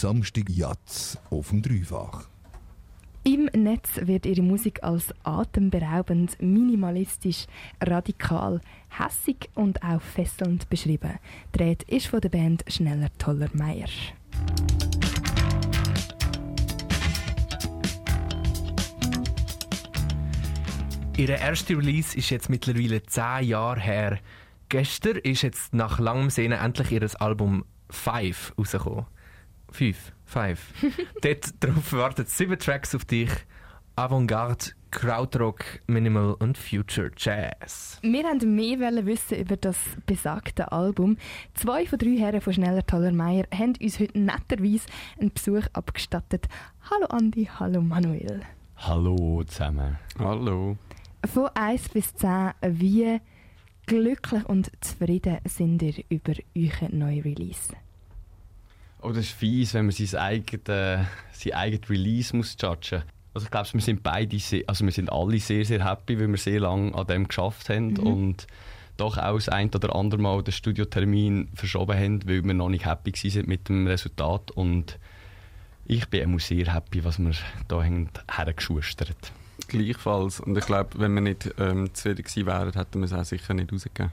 Samstag Jatz auf dem Dreifach. Im Netz wird ihre Musik als atemberaubend, minimalistisch, radikal, hässig und auch fesselnd beschrieben. Dreht ist von der Band Schneller Toller Meier. Ihr erster Release ist jetzt mittlerweile zehn Jahre her. Gestern ist jetzt nach langem Sehnen endlich ihr Album Five rausgekommen. Five, Five. Dort drauf warten sieben Tracks auf dich. Avantgarde, Krautrock, Minimal und Future Jazz. Wir wollten mehr wissen über das besagte Album. Zwei von drei Herren von Schneller Toller Meier haben uns heute netterweise einen Besuch abgestattet. Hallo Andi, hallo Manuel. Hallo zusammen. Hallo. Von 1 bis 10, wie glücklich und zufrieden sind ihr über euren neuen Release? Oh, das ist fies, wenn man sein eigenes, sein eigenes Release muss judgen Also ich glaube, wir sind beide, sehr, also wir sind alle sehr, sehr happy, weil wir sehr lange an dem geschafft haben mhm. und doch auch das ein oder andere Mal den Studiotermin verschoben haben, weil wir noch nicht happy waren mit dem Resultat und ich bin auch sehr happy, was wir da hergeschustert haben. Gleichfalls. Und ich glaube, wenn wir nicht ähm, zufrieden gewesen wären, hätten wir es auch sicher nicht rausgegeben.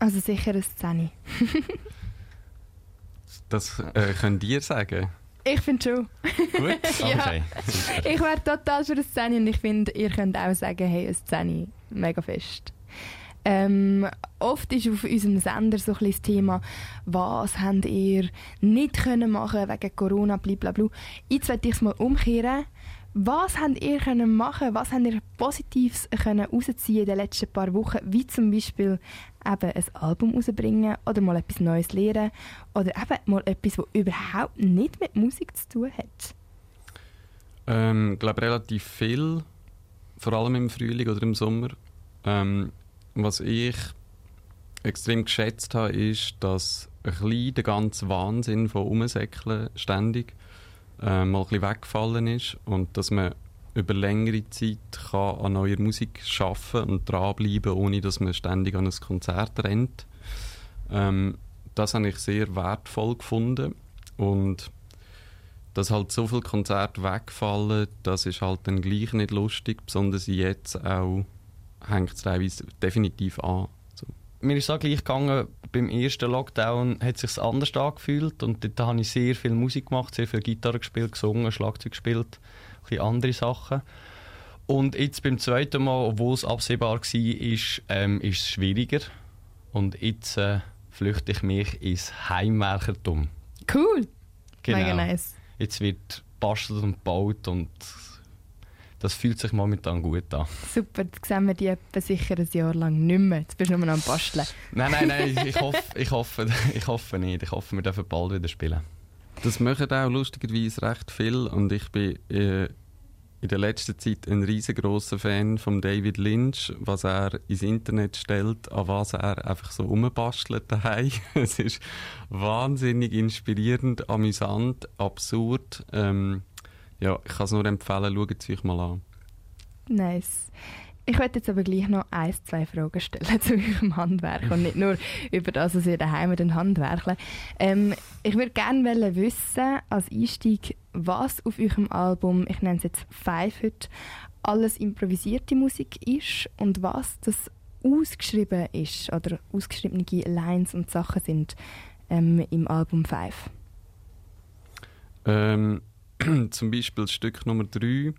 Also sicher eine Szene. das äh, könnt ihr sagen. Ich finde schon. Gut, okay. ja. Ich wäre total für eine Szene und ich finde, ihr könnt auch sagen, hey, eine Szene, mega fest. Ähm, oft ist auf unserem Sender so ein bisschen das Thema, was habt ihr nicht können machen wegen Corona, blablabla. Jetzt werde ich es mal umkehren. Was habt ihr können machen? Was habt ihr Positives können rausziehen in den letzten paar Wochen? Wie zum Beispiel eben ein Album rausbringen oder mal etwas Neues lernen oder eben mal etwas, das überhaupt nicht mit Musik zu tun hat? Ähm, ich glaube relativ viel, vor allem im Frühling oder im Sommer. Ähm, was ich extrem geschätzt habe, ist, dass ein bisschen der ganze Wahnsinn von Umsäckeln ständig äh, mal ein bisschen weggefallen ist und dass man über längere Zeit kann an neuer Musik schaffen und dranbleiben, ohne dass man ständig an ein Konzert rennt. Ähm, das habe ich sehr wertvoll gefunden und dass halt so viele Konzerte wegfallen, das ist halt dann gleich nicht lustig, besonders jetzt auch hängt es teilweise definitiv an mir ist auch gleich gegangen, beim ersten Lockdown hat es sich anders angefühlt und dort habe ich sehr viel Musik gemacht, sehr viel Gitarre gespielt, gesungen, Schlagzeug gespielt, ein bisschen andere Sachen. Und jetzt beim zweiten Mal, obwohl es absehbar war, ist, ähm, ist es schwieriger. Und jetzt äh, flüchte ich mich ins Heimwerkertum. Cool! Genau. Mega nice. Jetzt wird bastelt und gebaut und das fühlt sich momentan gut an. Super, jetzt sehen wir die etwa sicher ein Jahr lang nicht mehr. Jetzt bist du nur noch am Basteln. nein, nein, nein, ich hoffe, ich, hoffe, ich hoffe nicht. Ich hoffe, wir dürfen bald wieder spielen. Das machen auch lustigerweise recht viel und ich bin äh, in der letzten Zeit ein riesengroßer Fan von David Lynch, was er ins Internet stellt, an was er einfach so umbastelt daheim. es ist wahnsinnig inspirierend, amüsant, absurd. Ähm, ja, ich kann es nur empfehlen, schaut es euch mal an. Nice. Ich werde jetzt aber gleich noch ein, zwei Fragen stellen zu eurem Handwerk und nicht nur über das, was ihr daheim mit den Handwerkeln. Ähm, ich würde gerne wissen, als Einstieg, was auf eurem Album, ich nenne es jetzt Five heute, alles improvisierte Musik ist und was das ausgeschrieben ist oder ausgeschriebene Lines und Sachen sind ähm, im Album Five. Ähm, zum Beispiel Stück Nummer 3,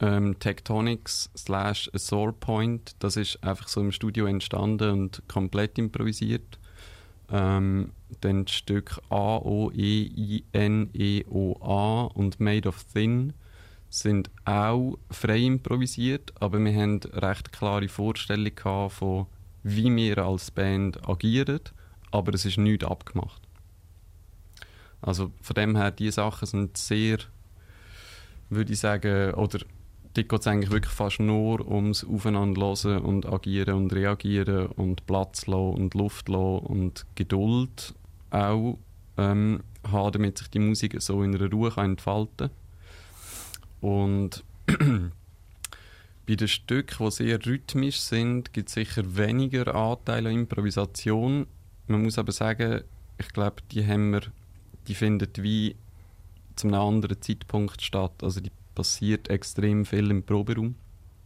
ähm, Tectonics slash A Sore Point, das ist einfach so im Studio entstanden und komplett improvisiert. Ähm, dann das Stück A, O, E, I, N, E, O, A und Made of Thin sind auch frei improvisiert, aber wir haben recht klare Vorstellung von, wie wir als Band agieren, aber es ist nichts abgemacht. Also von dem her, die Sachen sind sehr, würde ich sagen, oder dort geht es eigentlich wirklich fast nur ums Aufeinanderhören und Agieren und Reagieren und Platz lassen und Luft lassen und Geduld auch ähm, haben, damit sich die Musik so in einer Ruhe kann entfalten Und bei den Stücken, die sehr rhythmisch sind, gibt es sicher weniger Anteile an Improvisation. Man muss aber sagen, ich glaube, die haben wir die findet wie zu einem anderen Zeitpunkt statt. Also die passiert extrem viel im Proberaum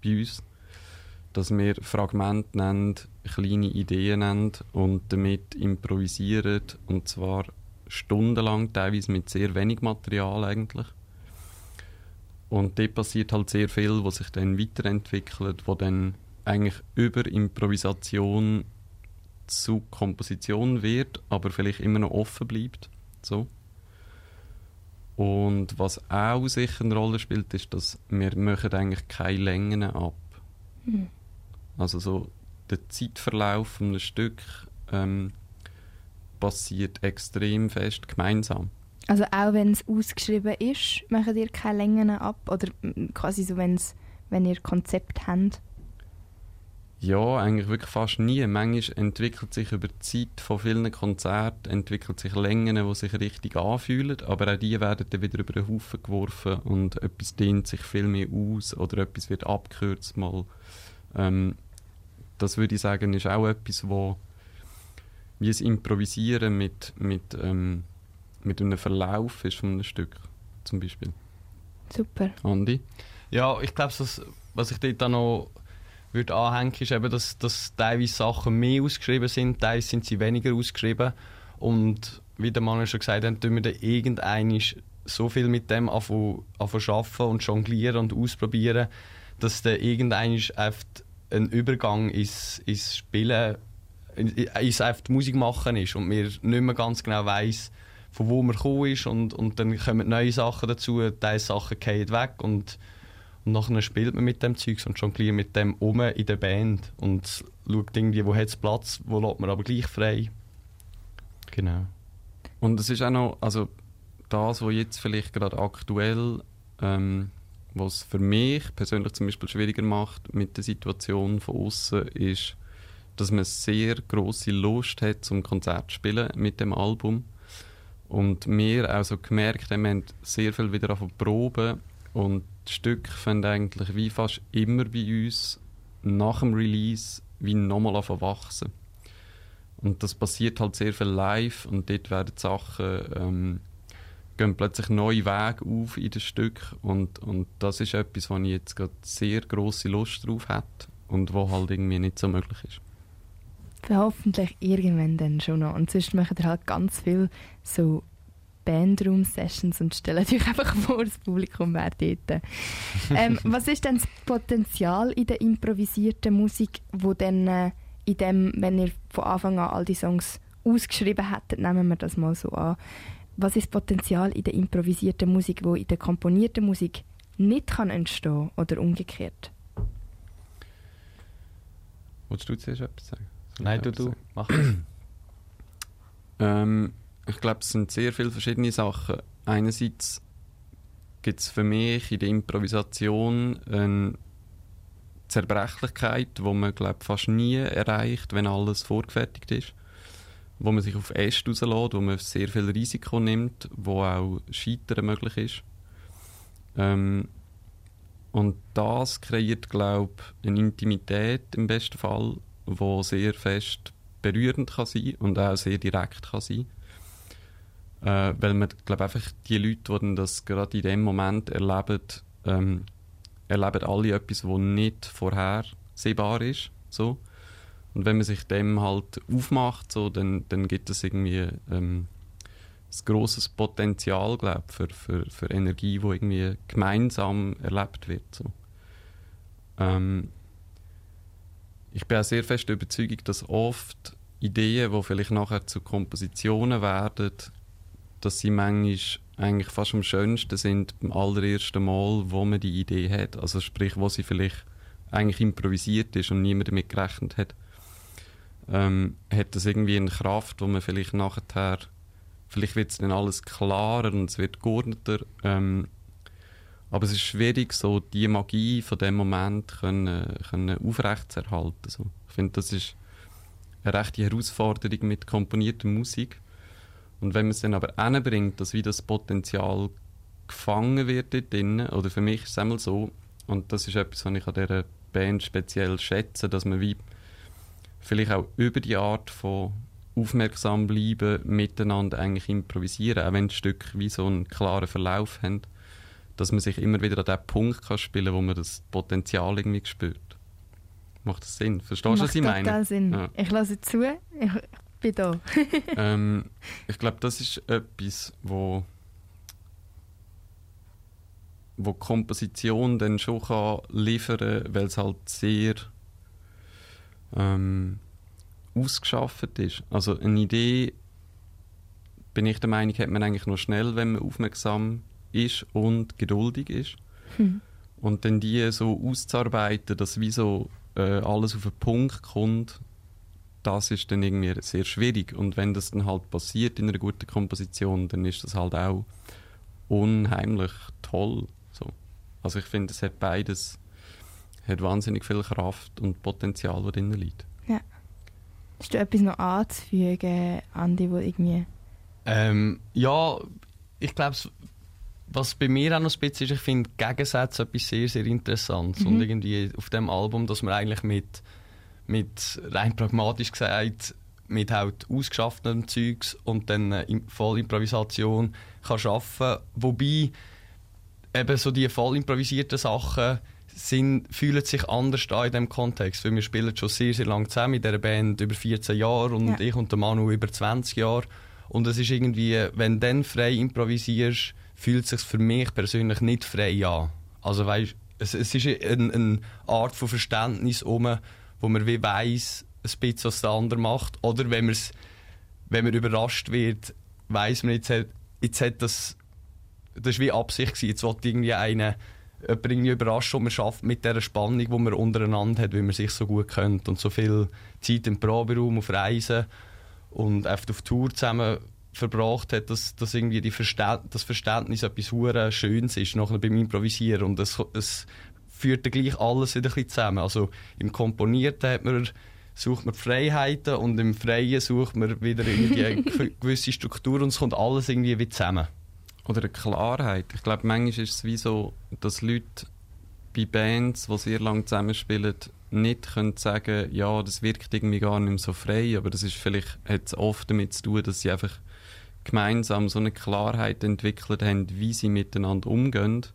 bei uns, dass wir Fragmente nennen, kleine Ideen nennen und damit improvisieren und zwar stundenlang, teilweise mit sehr wenig Material eigentlich. Und dort passiert halt sehr viel, was sich dann weiterentwickelt, wo dann eigentlich über Improvisation zu Komposition wird, aber vielleicht immer noch offen bleibt. So. Und was auch sicher eine Rolle spielt, ist, dass wir machen eigentlich keine Längen ab. Mhm. Also so der Zeitverlauf eines Stück ähm, passiert extrem fest gemeinsam. Also auch wenn es ausgeschrieben ist, machen ihr keine Längen ab? Oder quasi so, wenn's, wenn ihr Konzept habt? Ja, eigentlich wirklich fast nie. Manchmal entwickelt sich über die Zeit von vielen Konzerten entwickelt sich Längen, die sich richtig anfühlen, aber auch die werden dann wieder über den Haufen geworfen und etwas dehnt sich viel mehr aus oder etwas wird abgekürzt mal. Ähm, das würde ich sagen, ist auch etwas, wo wie es Improvisieren mit, mit, ähm, mit einem Verlauf ist von einem Stück, zum Beispiel. Super. Andi? Ja, ich glaube, was ich dort auch noch würde anhängen, ist eben, dass, dass teilweise Sachen mehr ausgeschrieben sind, teilweise sind sie weniger ausgeschrieben. Und wie der Mann schon gesagt hat, tun wir dann irgendwann so viel mit dem anfangen arbeiten und jonglieren und ausprobieren, dass dann irgendwann einfach ein Übergang ins, ins Spielen, ins einfach Musik machen ist und mir nicht mehr ganz genau weiss, von wo man gekommen ist und, und dann kommen neue Sachen dazu, diese Sachen fallen weg und und nachher spielt man mit dem Zeug und jongliert mit dem um in der Band und schaut irgendwie, wo hat Platz, wo lässt man aber gleich frei. Genau. Und es ist auch noch, also das, was jetzt vielleicht gerade aktuell, ähm, was für mich persönlich zum Beispiel schwieriger macht mit der Situation von außen, ist, dass man sehr große Lust hat zum Konzert zu spielen mit dem Album und wir auch so gemerkt haben, wir haben sehr viel wieder auf Proben und die Stücke fangen eigentlich wie fast immer bei uns nach dem Release wie nochmal wachsen. Und das passiert halt sehr viel live und dort werden Sachen, ähm, gehen plötzlich neue Wege auf in das Stück und, und das ist etwas, wo ich jetzt gerade sehr große Lust drauf habe und wo halt irgendwie nicht so möglich ist. Hoffentlich irgendwann dann schon noch. Und sonst machen wir halt ganz viel so Bandroom-Sessions und stellt euch einfach vor, das Publikum wäre dort. ähm, was ist denn das Potenzial in der improvisierten Musik, wo dann äh, in dem, wenn ihr von Anfang an all die Songs ausgeschrieben hättet, nehmen wir das mal so an, was ist das Potenzial in der improvisierten Musik, wo in der komponierten Musik nicht kann entstehen oder umgekehrt? Wolltest du zuerst etwas sagen? Nein, du, du, mach ähm, ich glaube, es sind sehr viele verschiedene Sachen. Einerseits gibt es für mich in der Improvisation eine Zerbrechlichkeit, die man glaub, fast nie erreicht, wenn alles vorgefertigt ist. Wo man sich auf Äste rauslässt, wo man sehr viel Risiko nimmt, wo auch Scheitern möglich ist. Ähm, und das kreiert, glaube ich, eine Intimität im besten Fall, die sehr fest berührend kann sein und auch sehr direkt kann sein äh, weil man, glaube einfach die Leute, die das gerade in dem Moment erleben, ähm, erleben alle etwas, was nicht vorhersehbar ist. So. Und wenn man sich dem halt aufmacht, so, dann, dann gibt es irgendwie ähm, ein grosses Potenzial, glaube für, für, für Energie, die irgendwie gemeinsam erlebt wird. So. Ähm, ich bin auch sehr fest der Überzeugung, dass oft Ideen, die vielleicht nachher zu Kompositionen werden, dass sie manchmal eigentlich fast am schönsten sind beim allerersten Mal, wo man die Idee hat. Also sprich, wo sie vielleicht eigentlich improvisiert ist und niemand damit gerechnet hat. Ähm, hat das irgendwie eine Kraft, wo man vielleicht nachher, vielleicht wird es dann alles klarer und es wird geordneter. Ähm, aber es ist schwierig, so die Magie von dem Moment können, können aufrechtzuerhalten. So. Ich finde, das ist eine rechte Herausforderung mit komponierter Musik und wenn man es dann aber hinbringt, dass wie das Potenzial gefangen wird dort drin, oder für mich ist es einmal so, und das ist etwas, was ich an dieser Band speziell schätze, dass man wie vielleicht auch über die Art von aufmerksam bleiben, miteinander eigentlich improvisieren, auch wenn die Stücke wie so einen klaren Verlauf haben, dass man sich immer wieder an den Punkt kann spielen wo man das Potenzial irgendwie spürt. Macht das Sinn? Verstehst du, was ich meine? total Sinn. Ja. Ich lasse zu, ich bin da. ähm, ich glaube, das ist etwas, wo wo die Komposition dann schon kann liefern kann, weil es halt sehr ähm, ausgeschafft ist. Also eine Idee, bin ich der Meinung, hat man eigentlich nur schnell, wenn man aufmerksam ist und geduldig ist. Hm. Und dann die so auszuarbeiten, dass wie so äh, alles auf den Punkt kommt, das ist dann irgendwie sehr schwierig. Und wenn das dann halt passiert in einer guten Komposition, dann ist das halt auch unheimlich toll. So. Also ich finde, es hat beides hat wahnsinnig viel Kraft und Potenzial, das drin liegt. Hast du etwas noch anzufügen, Andi, wo irgendwie... Ähm, ja, ich glaube, was bei mir auch noch ein bisschen ist, ich finde Gegensätze etwas sehr, sehr Interessantes. Mhm. Und irgendwie auf dem Album, dass man eigentlich mit, mit rein pragmatisch gesagt, mit halt ausgeschafftem Zeugs und dann äh, im- Vollimprovisation kann arbeiten. Wobei eben so die voll improvisierten Sachen sind, fühlen sich anders an in diesem Kontext. Weil wir spielen schon sehr, sehr lange zusammen in dieser Band, über 14 Jahre und Ja. ich und der Manu über 20 Jahre. Und es ist irgendwie, wenn du dann frei improvisierst, fühlt es sich für mich persönlich nicht frei an. Also weißt, es, es ist eine, eine Art von Verständnis um, wo man wie weiss, ein bisschen, was der andere macht. Oder wenn, man's, wenn man überrascht wird, weiss man, jetzt hat, jetzt hat das, das war wie Absicht gewesen. Jetzt wollte irgendwie eine, jemand irgendwie überraschen und man schafft mit dieser Spannung, die man untereinander hat, weil man sich so gut kennt und so viel Zeit im Proberaum, auf Reisen und oft auf Tour zusammen verbracht hat, dass, dass irgendwie die Verstä das Verständnis etwas Schönes ist nachher beim Improvisieren und es, es führt dann gleich alles wieder ein bisschen zusammen. Also im Komponierten hat man, sucht man Freiheiten und im Freien sucht man wieder irgendwie eine gew- gewisse Struktur und es kommt alles irgendwie wie zusammen. Oder eine Klarheit. Ich glaube, manchmal ist es wie so, dass Leute bei Bands, die sehr lange zusammenspielen, nicht können sagen, ja, das wirkt irgendwie gar nicht mehr so frei, aber das ist vielleicht, hat es oft damit zu tun, dass sie einfach gemeinsam so eine Klarheit entwickelt haben, wie sie miteinander umgehen,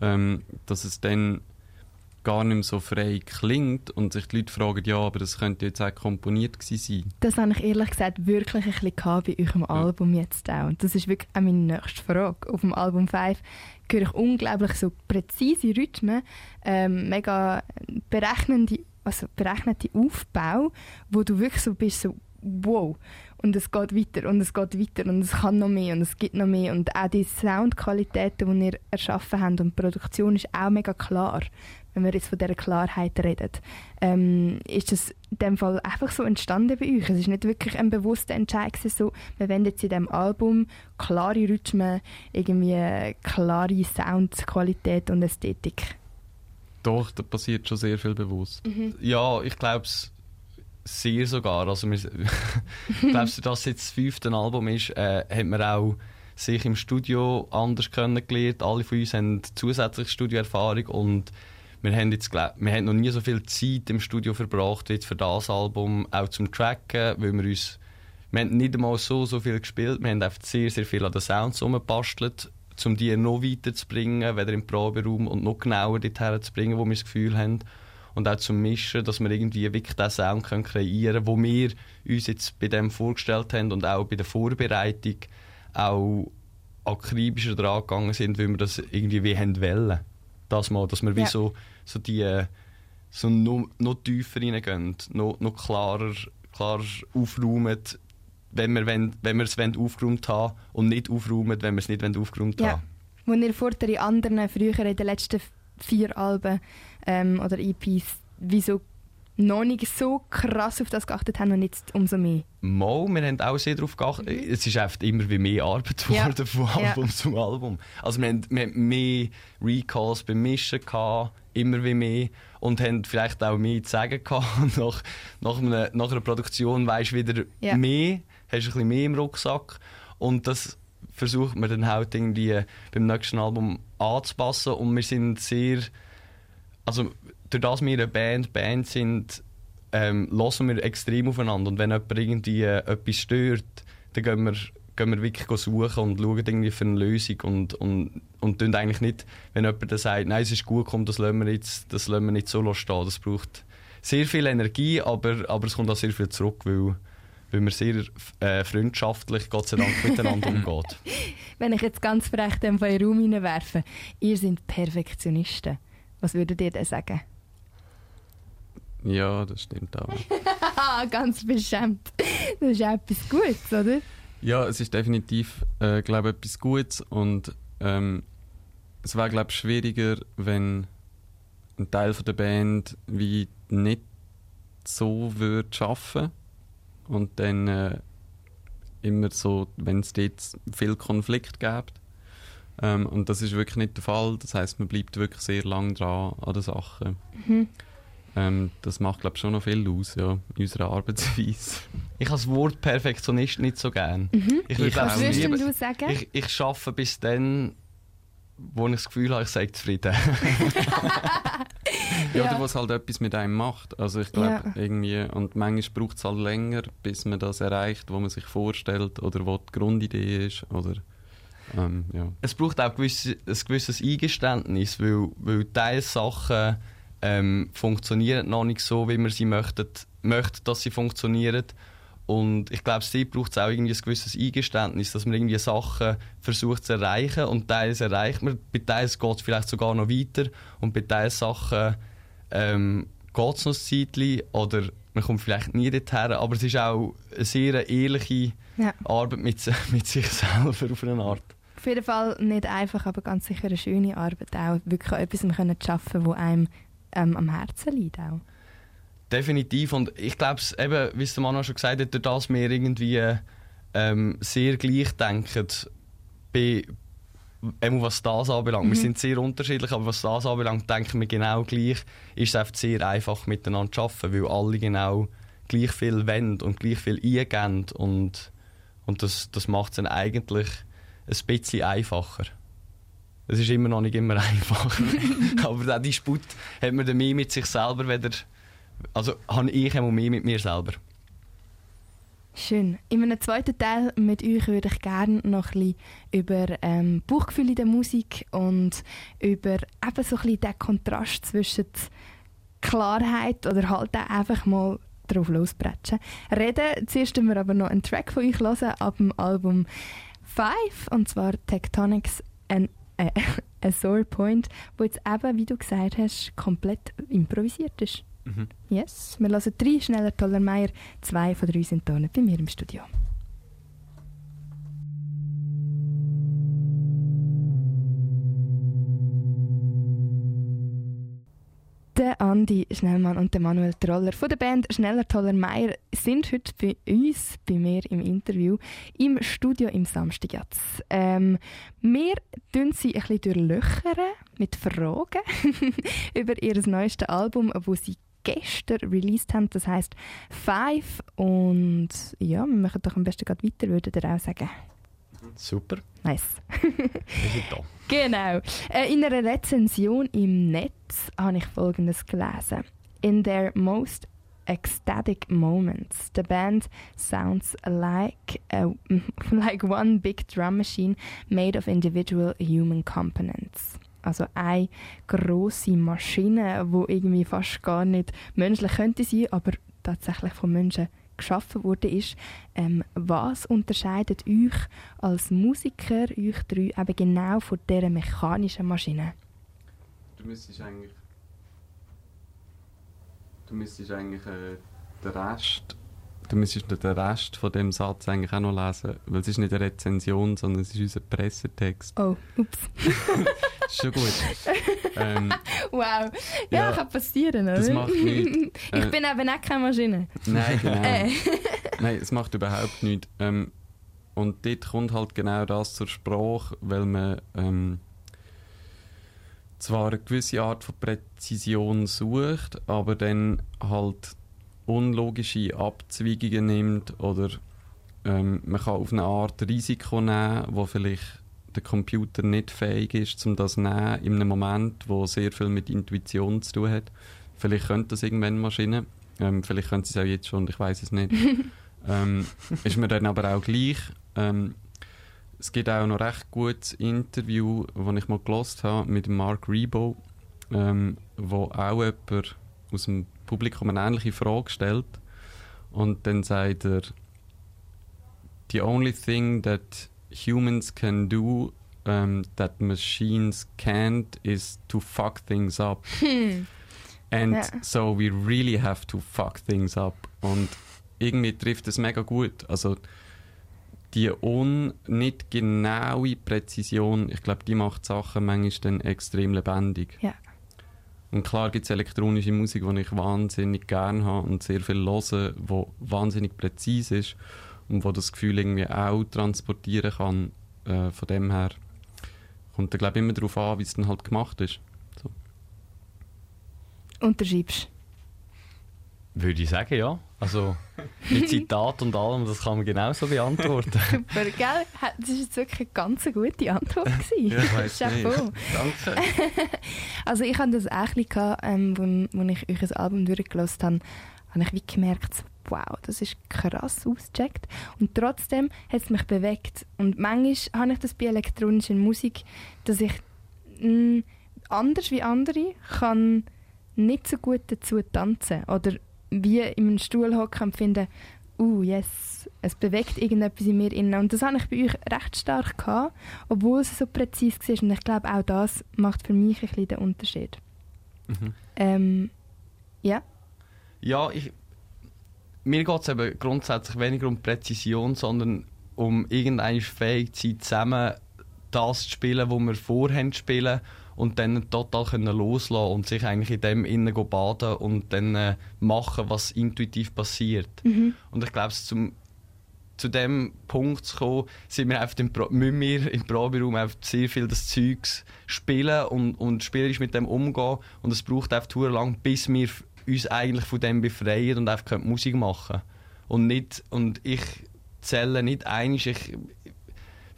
ähm, dass es dann gar nicht mehr so frei klingt und sich die Leute fragen, ja, aber das könnte jetzt auch komponiert gewesen sein. Das habe ich ehrlich gesagt wirklich ein bisschen gehabt bei eurem Album jetzt auch. Und das ist wirklich auch meine nächste Frage. Auf dem Album 5 höre ich unglaublich so präzise Rhythmen, ähm, mega berechnende, also berechnete Aufbau, wo du wirklich so bist, so wow. Und es geht weiter und es geht weiter und es kann noch mehr und es gibt noch mehr. Und auch die Soundqualitäten, die ihr erschaffen habt und die Produktion ist auch mega klar, wenn wir jetzt von dieser Klarheit reden. Ähm, ist das in dem Fall einfach so entstanden bei euch? Es ist nicht wirklich ein bewusster Entscheid gewesen, so, wir wollen jetzt in diesem Album klare Rhythmen, irgendwie klare Soundqualität und Ästhetik. Doch, da passiert schon sehr viel bewusst. Ja, ich glaube es sehr sogar. Also wir, ich glaube, dass jetzt das fünfte Album ist, äh, hat man auch sich im Studio anders kennengelernt. Alle von uns haben zusätzliche Studioerfahrung und wir haben, jetzt, wir haben noch nie so viel Zeit im Studio verbracht wie für das Album, auch zum Tracken, weil wir uns wir haben nicht einmal so, so viel gespielt, wir haben einfach sehr, sehr viel an den Sounds rumgebastelt, um die noch weiter zu bringen, weder im Proberaum und noch genauer dorthin zu bringen, wo wir das Gefühl haben. Und auch zum Mischen, dass wir irgendwie wirklich den Sound können kreieren können, den wir uns jetzt bei dem vorgestellt haben und auch bei der Vorbereitung auch akribischer dran gegangen sind, weil wir das irgendwie wie haben wollen. Das mal, dass wir wie Ja. so, so die äh, so noch, noch tiefer reingehen, noch, noch klarer, klarer aufräumen, wenn wir, wenn, wenn wir es aufgeräumt haben und nicht aufräumen, wenn wir es nicht aufgeräumt Ja. haben. Wo ihr vorher in anderen, früher in den letzten vier Alben ähm, oder EPs, wieso noch nicht so krass auf das geachtet haben und jetzt umso mehr. Mal, wir haben auch sehr darauf geachtet. Es ist einfach immer wie mehr Arbeit Mhm. Ja. geworden von Ja. Album zu Album. Also wir haben, wir haben mehr Recalls beim Mischen gehabt, immer wie mehr. Und haben vielleicht auch mehr zu sagen gehabt. nach, nach, einer, nach einer Produktion weisst du wieder Ja. mehr, hast ein bisschen mehr im Rucksack. Und das versucht man dann halt irgendwie beim nächsten Album anzupassen. Und wir sind sehr... Also durch das wir eine Band, Band sind ähm, hören wir extrem aufeinander. Und wenn jemand irgendwie äh, etwas stört, dann gehen wir, gehen wir wirklich suchen und schauen irgendwie für eine Lösung. Und, und, und tun eigentlich nicht, wenn jemand dann sagt, nein, es ist gut, komm, das lassen wir, jetzt, das lassen wir nicht so stehen. Das braucht sehr viel Energie, aber, aber es kommt auch sehr viel zurück, weil, weil man sehr äh, freundschaftlich, Gott sei Dank, miteinander umgeht. Wenn ich jetzt ganz frech den Raum hineinwerfe, ihr seid Perfektionisten. Was würdet ihr denn sagen? Ja, das stimmt auch. Haha, ganz beschämt. Das ist auch etwas Gutes, oder? Ja, es ist definitiv, äh, glaube ich, etwas Gutes und ähm, es wäre, glaube ich, schwieriger, wenn ein Teil von der Band wie nicht so würde schaffen und dann äh, immer so, wenn es dort viel Konflikt gibt. Ähm, und das ist wirklich nicht der Fall. Das heißt, man bleibt wirklich sehr lang dran an der Sache. Mhm. Ähm, das macht, glaube ich, schon noch viel aus, ja, in unserer Arbeitsweise. Ich habe das Wort Perfektionist nicht so gern. Mhm. Ich, Ich Was würdest lieber- denn du sagen? ich, ich arbeite bis dann, wo ich das Gefühl habe, ich sei zufrieden. Ja, Ja. oder was halt etwas mit einem macht. Also ich glaube Ja. irgendwie, und manchmal braucht es halt länger, bis man das erreicht, was man sich vorstellt oder was die Grundidee ist. Oder, ähm, ja. es braucht auch gewisse, ein gewisses Eingeständnis, weil, weil Teilsachen ähm, funktionieren noch nicht so, wie man sie möchten, möchte, dass sie funktionieren. Und ich glaube, sie braucht es auch irgendwie ein gewisses Eingeständnis, dass man irgendwie Sachen versucht zu erreichen und teils erreicht man. Bei teils geht es vielleicht sogar noch weiter und bei teils Sachen ähm, geht es noch ein Zeitchen oder man kommt vielleicht nie dorthin. Aber es ist auch eine sehr ehrliche Ja. Arbeit mit, mit sich selber auf eine Art. Auf jeden Fall nicht einfach, aber ganz sicher eine schöne Arbeit auch. Wirklich etwas können zu schaffen, das einem ähm, am Herzen liegt auch. Definitiv. Und ich glaube, eben, wie es der Mann auch schon gesagt hat, durch das wir irgendwie ähm, sehr gleich denken, bei, was das anbelangt. Wir Mhm. sind sehr unterschiedlich, aber was das anbelangt, denken wir genau gleich. Ist es einfach sehr einfach miteinander zu arbeiten, weil alle genau gleich viel wollen und gleich viel eingeben. Und, und das, das macht es dann eigentlich ein bisschen einfacher. Es ist immer noch nicht immer einfacher. aber der Disput hat man dann mehr mit sich selber, weder, also habe ich auch mehr mit mir selber. Schön. In einem zweiten Teil mit euch würde ich gerne noch ein bisschen über ähm, Bauchgefühl in der Musik und über eben so ein bisschen den Kontrast zwischen Klarheit oder halt auch einfach mal drauf losbretschen. Reden, zuerst wir aber noch einen Track von euch hören ab dem Album 5 und zwar Tectonics and äh, A Sore Point, wo jetzt eben, wie du gesagt hast, komplett improvisiert ist. Yes, wir hören drei schneller Toller Meier. Zwei von drei sind hier bei mir im Studio. Der Andi Schnellmann und der Manuel Troller von der Band Schneller Toller Meier sind heute bei uns, bei mir im Interview, im Studio im Samstagjatz. Ähm, wir tun sie ein bisschen durchlöchern mit Fragen über ihr neuestes Album, wo sie gestern released haben. Das heißt Five. Und ja, wir machen doch am besten gerade weiter, würde ihr auch sagen. Super, Nice. wir sind da. Genau. Äh, in einer Rezension im Netz habe ich Folgendes gelesen. In their most ecstatic moments, the band sounds like a, like one big drum machine made of individual human components. Also eine große Maschine, wo irgendwie fast gar nicht menschlich könnte sein, aber tatsächlich von Menschen geschaffen wurde ist. Ähm, was unterscheidet euch als Musiker, euch drei, eben genau von dieser mechanischen Maschine? Du müsstest eigentlich. Du müsstest eigentlich äh, den Rest. Du müsstest den Rest von dem Satz eigentlich auch noch lesen, weil es ist nicht eine Rezension, sondern es ist unser Pressetext. Oh, ups. Schon gut. ähm, Wow. Ja, Ja, kann passieren, oder? das macht nichts. ich Äh, bin eben auch keine Maschine. nein, genau. Äh. Nein, es macht überhaupt nichts. Ähm, und dort kommt halt genau das zur Sprache, weil man ähm, zwar eine gewisse Art von Präzision sucht, aber dann halt unlogische Abzweigungen nimmt oder ähm, man kann auf eine Art Risiko nehmen, wo vielleicht der Computer nicht fähig ist, um das zu nehmen, in einem Moment, wo sehr viel mit Intuition zu tun hat. Vielleicht könnte das irgendwann eine Maschine. Ähm, vielleicht können sie es auch jetzt schon, ich weiß es nicht. ähm, ist mir dann aber auch gleich. Ähm, es gibt auch noch recht gutes Interview, das ich mal gelost habe mit Mark Rebo, ähm, wo auch jemand aus dem Publikum eine ähnliche Frage stellt. Und dann sagt er, the only thing that humans can do um, that machines can't is to fuck things up. And Ja. so we really have to fuck things up. Und irgendwie trifft es mega gut. Also die un nicht genaue Präzision, ich glaube, die macht Sachen manchmal dann extrem lebendig. Ja. Und klar gibt es elektronische Musik, die ich wahnsinnig gerne habe und sehr viel höre, wo wahnsinnig präzise ist und wo das Gefühl irgendwie auch transportieren kann. Äh, von dem her kommt da glaube immer darauf an, wie es dann halt gemacht ist. Unterschreibst. Würde ich sagen, ja. Also mit Zitat und allem, das kann man genauso beantworten. Super, gell? Das war jetzt wirklich eine ganz gute Antwort. Ja, ich weiss Chapeau. Danke. Also ich hatte das auch ein bisschen, ähm, wo ich euch ein Album durchgelassen habe, habe ich wie gemerkt, wow, das ist krass ausgecheckt. Und trotzdem hat es mich bewegt. Und manchmal habe ich das bei elektronischer Musik, dass ich mh, anders wie andere kann nicht so gut dazu tanzen oder wie in einem Stuhl hocken und finden, uh, yes, es bewegt irgendetwas in mir innen. Und das habe ich bei euch recht stark gehabt, obwohl es so präzise war. Und ich glaube, auch das macht für mich ein bisschen den Unterschied. Mhm. Ähm, ja, Ja, ich, mir geht es eben grundsätzlich weniger um Präzision, sondern um irgendeine fähig zu sein, zusammen das zu spielen, was wir vorher spielen und dann total können loslassen und sich eigentlich in dem innen baden und dann äh, machen, was intuitiv passiert. mhm. Und ich glaube, zum zu dem Punkt zu kommen, sind wir einfach im Pro müssen wir im Proberaum einfach sehr viel das Zeugs spielen und, und spielerisch mit dem umgehen. Und es braucht einfach sehr lang, bis wir uns eigentlich von dem befreien und einfach können Musik machen Und nicht, und ich zähle nicht einig, ich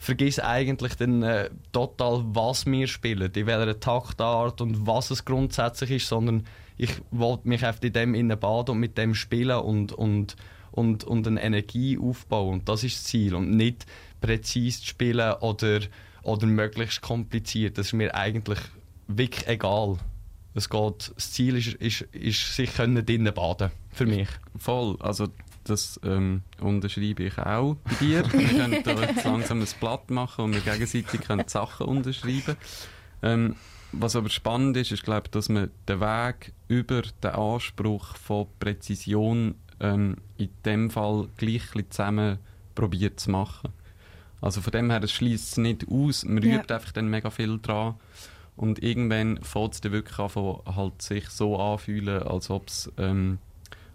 vergiss eigentlich dann äh, total, was wir spielen, in welcher Taktart und was es grundsätzlich ist, sondern ich wollte mich einfach in dem innen baden und mit dem spielen und, und, und, und eine Energie aufbauen. Und das ist das Ziel. Und nicht präzise zu spielen oder, oder möglichst kompliziert. Das ist mir eigentlich wirklich egal. Es geht, das Ziel ist, ist, ist sich können drinnen baden für mich. Voll, also das ähm, unterschreibe ich auch bei dir. Wir können da jetzt langsam ein Blatt machen und wir gegenseitig können Sachen unterschreiben. Ähm, was aber spannend ist, ist glaube dass man den Weg über den Anspruch von Präzision ähm, in dem Fall gleich zusammen probiert zu machen. Also von dem her, es schließt es nicht aus, man Ja. übt einfach dann mega viel dran. Und irgendwann fängt es dann wirklich an, halt sich so anfühlen, als ob es ähm,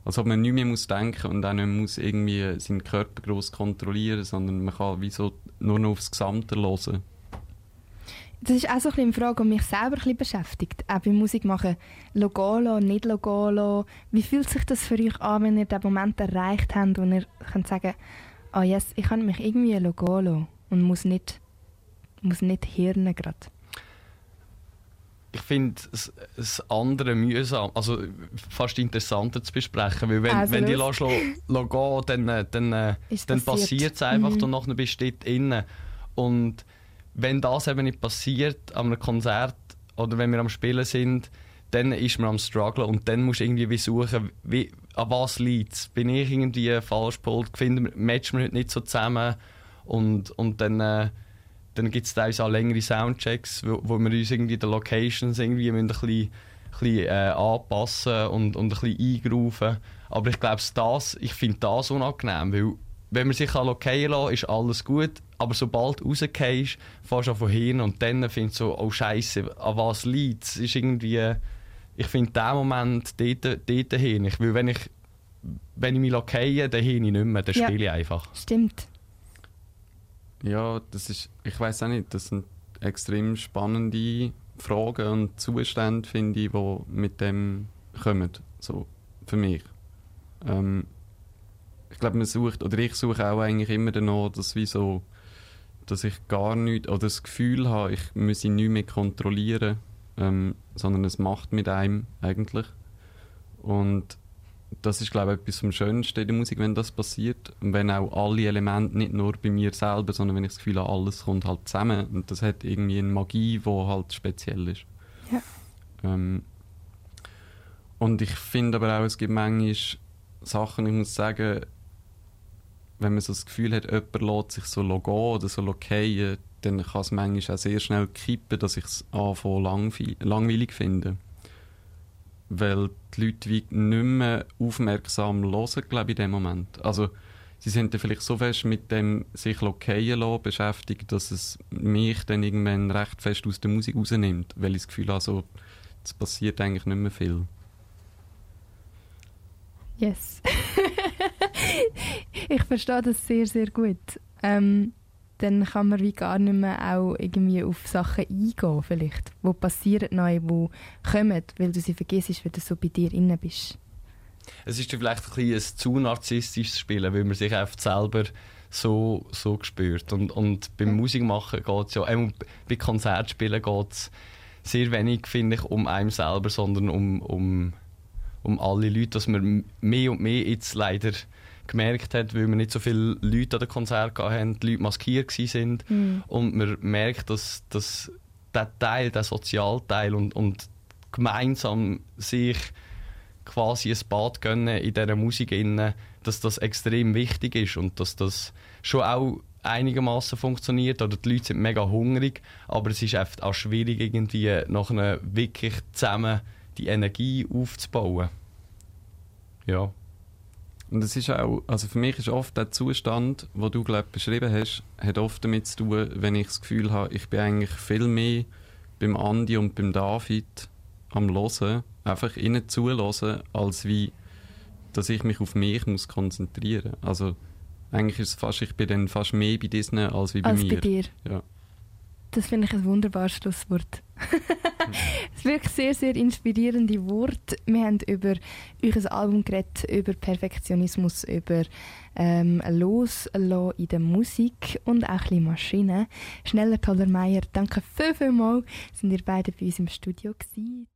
als ob man nicht mehr muss denken und auch nicht muss irgendwie seinen Körper gross kontrollieren, sondern man kann wie so nur noch aufs Gesamte hören. Das ist auch so ein bisschen eine Frage, die mich selber ein bisschen beschäftigt. Auch beim Musik machen. Logolo, nicht Logolo. Wie fühlt sich das für euch an, wenn ihr den Moment erreicht habt, wo ihr könnt sagen ah yes, ich kann mich irgendwie Logolo und muss nicht, muss nicht hirnen gerade. Ich finde es, andere mühsam, also fast interessanter zu besprechen, weil wenn, Also wenn die lässt, gehen, dann, äh, dann, äh, Ist dann passiert. es einfach Mhm. und nachher bist du dort innen. Und wenn das eben nicht passiert an einem Konzert oder wenn wir am Spielen sind, dann ist man am struggeln und dann musst du irgendwie wie suchen, wie, an was liegt es. Bin ich irgendwie falsch gepolt, finden wir, matchen wir heute nicht so zusammen und, und dann... Äh, dann gibt es teilweise auch längere Soundchecks, wo, wo wir uns irgendwie die Locations irgendwie ein bisschen, bisschen äh, anpassen und, und ein bisschen eingrooven. Aber ich glaube, das, ich finde das unangenehm, weil wenn man sich lokieren lassen ist alles gut, aber sobald du rausgehst, fährst du von hin und dann findest du so, oh Scheiße, an was liegt es? Ist irgendwie, ich finde den Moment dort, dort hin. Ich, weil wenn ich, wenn ich mich lokiere, dann hin ich nicht mehr, dann Ja. spiele ich einfach. Stimmt. Ja, das ist, ich weiß auch nicht, das sind extrem spannende Fragen und Zustände, finde ich, die mit dem kommen, so für mich. Ähm, ich glaube, man sucht, oder ich suche auch eigentlich immer danach, dass wie so, dass ich gar nicht, oder das Gefühl habe, ich müsse nichts mehr kontrollieren, ähm, sondern es macht mit einem eigentlich. Und das ist, glaube ich, etwas vom Schönsten in der Musik, wenn das passiert. Und wenn auch alle Elemente, nicht nur bei mir selber, sondern wenn ich das Gefühl habe, alles kommt halt zusammen. Und das hat irgendwie eine Magie, die halt speziell ist. Ja. Ähm, und ich finde aber auch, es gibt manchmal Sachen, ich muss sagen, wenn man so das Gefühl hat, jemand lässt sich so gehen oder so fallen, dann kann es manchmal auch sehr schnell kippen, dass ich es anfange langwe- langweilig finde. Weil die Leute nicht mehr aufmerksam hören, glaube ich, in dem Moment. Also, sie sind dann vielleicht so fest mit dem sich fallen lassen beschäftigt, dass es mich dann irgendwann recht fest aus der Musik rausnimmt, weil ich das Gefühl habe, so, es passiert eigentlich nicht mehr viel. Yes. ich verstehe das sehr, sehr gut. Ähm, dann kann man wie gar nicht mehr auch irgendwie auf Sachen eingehen, vielleicht, wo passieren neu, wo kommen, weil du sie vergisst, weil du so bei dir inne bist. Es ist vielleicht ein, bisschen ein zu narzisstisches Spielen, weil man sich einfach selber so, so spürt. Und, und beim Musikmachen geht es ja, äh, bei Konzertspielen geht es sehr wenig, finde ich, um einen selber, sondern um, um, um alle Leute, dass man mehr und mehr jetzt leider gemerkt hat, weil wir nicht so viele Leute an den Konzert hatten, die Leute maskiert waren. Mhm. Und man merkt, dass, dass der Teil, der Sozialteil und, und gemeinsam sich quasi ein Bad gönnen in dieser Musik, innen, dass das extrem wichtig ist und dass das schon auch einigermaßen funktioniert oder die Leute sind mega hungrig, aber es ist oft auch schwierig irgendwie nachher wirklich zusammen die Energie aufzubauen. Ja. Und es ist auch, also für mich ist oft der Zustand, wo du glaub, beschrieben hast, hat oft damit zu tun, wenn ich das Gefühl habe, ich bin eigentlich viel mehr beim Andi und beim David am Hören, einfach ihnen zuhören, als wie, dass ich mich auf mich muss konzentrieren. Also eigentlich ist es fast, ich bin dann fast mehr bei Disney als wie bei Als mir. bei dir. Ja. Das finde ich ein wunderbares Schlusswort. es wirklich sehr, sehr inspirierende Worte. Wir haben über euer Album geredet, über Perfektionismus, über ähm, Loslassen in der Musik und auch ein bisschen Maschinen. Schneller, toller Meier, danke viel, viel mal, sind ihr beide bei uns im Studio gewesen.